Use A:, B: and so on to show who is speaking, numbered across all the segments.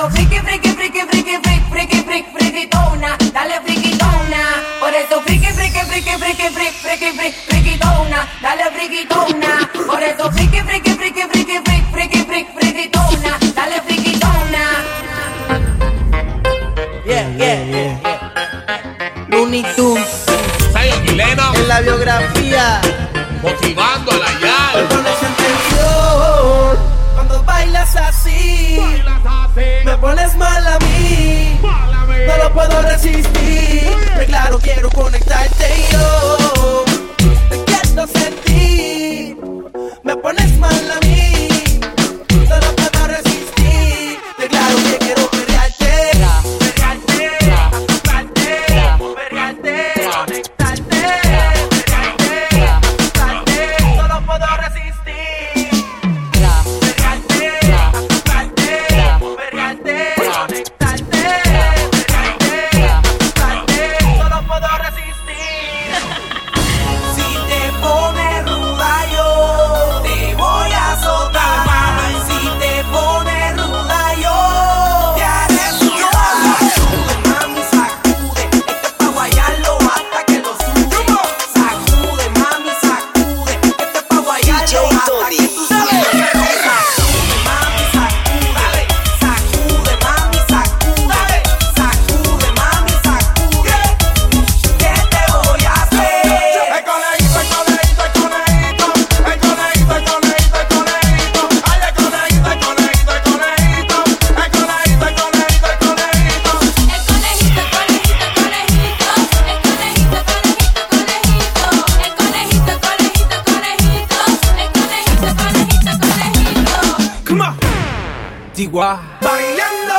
A: vuelto friki, friki, friki, friki, friki, friki, friki, frikitona.
B: Dale
A: frikitona. Por eso friki, friki, friki, friki, friki, friki, friki, frikitona. Dale frikitona. Por eso friki, friki, friki, friki, friki, friki, friki, frikitona. Dale frikitona. Yeah, yeah, yeah. Looney Tunes.
C: Zion Milena. En la
D: biografía.
C: Motivando a la
A: puedo resistir. Declaro que
B: come on.
A: Di Bailando,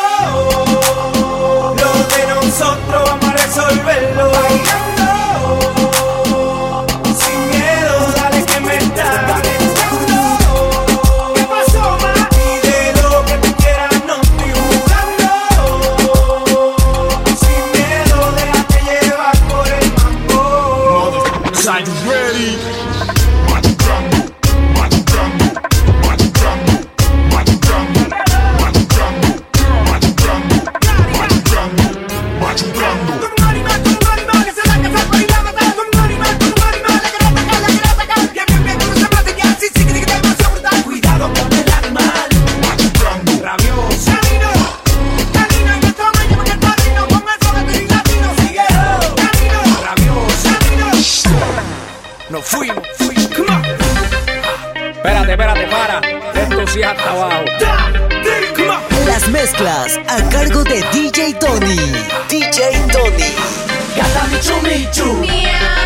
A: lo de nosotros vamos a risolverlo. Bailando.
E: nos fuimos, fuimos. Come on. Espérate, espérate, para. Esto sí hasta abajo.
F: Las mezclas a cargo de DJ Tony. DJ Tony.
A: Gata Michu Michu.
B: Miau.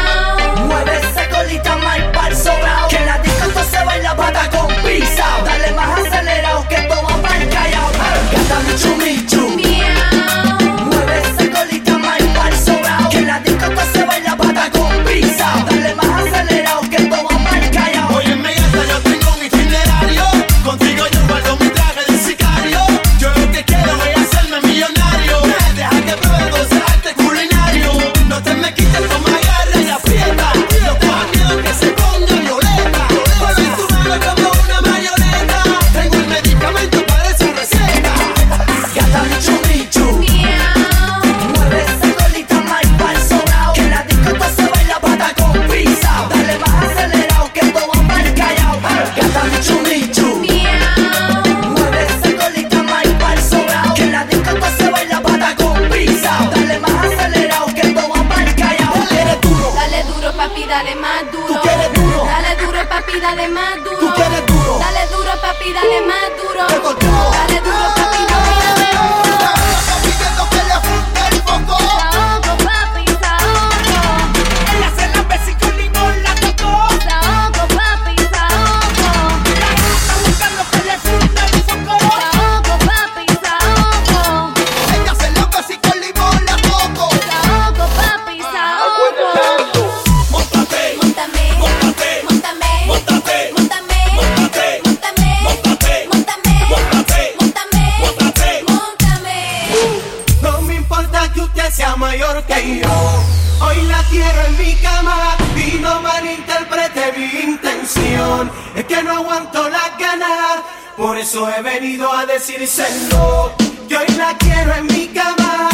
A: que no aguanto las ganas. Por eso he venido a decírselo, que hoy la quiero en mi cama.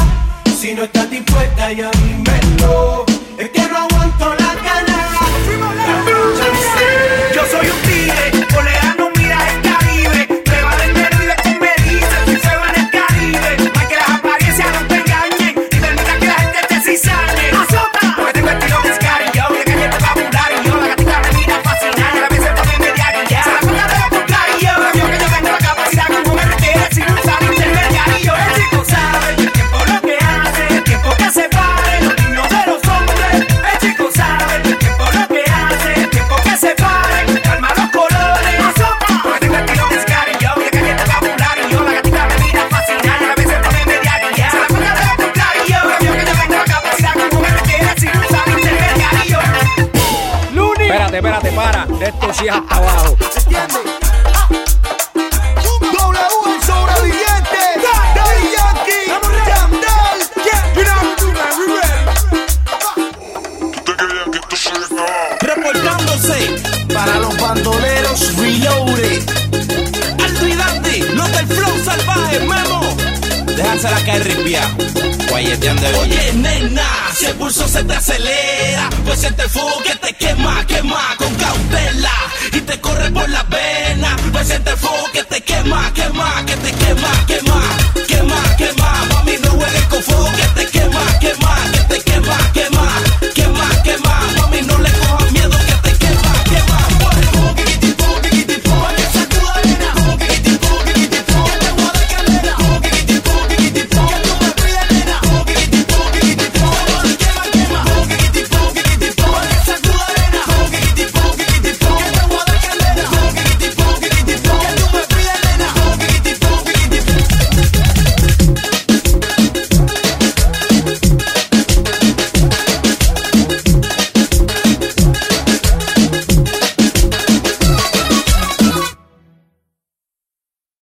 A: Si no estás dispuesta ya dímelo, es que no aguanto las
E: espérate, espérate, para. Esto sí es hasta abajo.
A: ¿Entiendes?
G: Reportándose para
H: los bandoleros Reloaded. Aldo y Dante, los del flow salvaje, Memo. Déjansela caer ripiado. Guayeteando Oye, nena. Si el pulso se te acelera, pues siente fuego que te quema, quema con cautela.
G: Y te corre por la
H: vena, pues siente fuego que te quema, quema, que te quema, quema.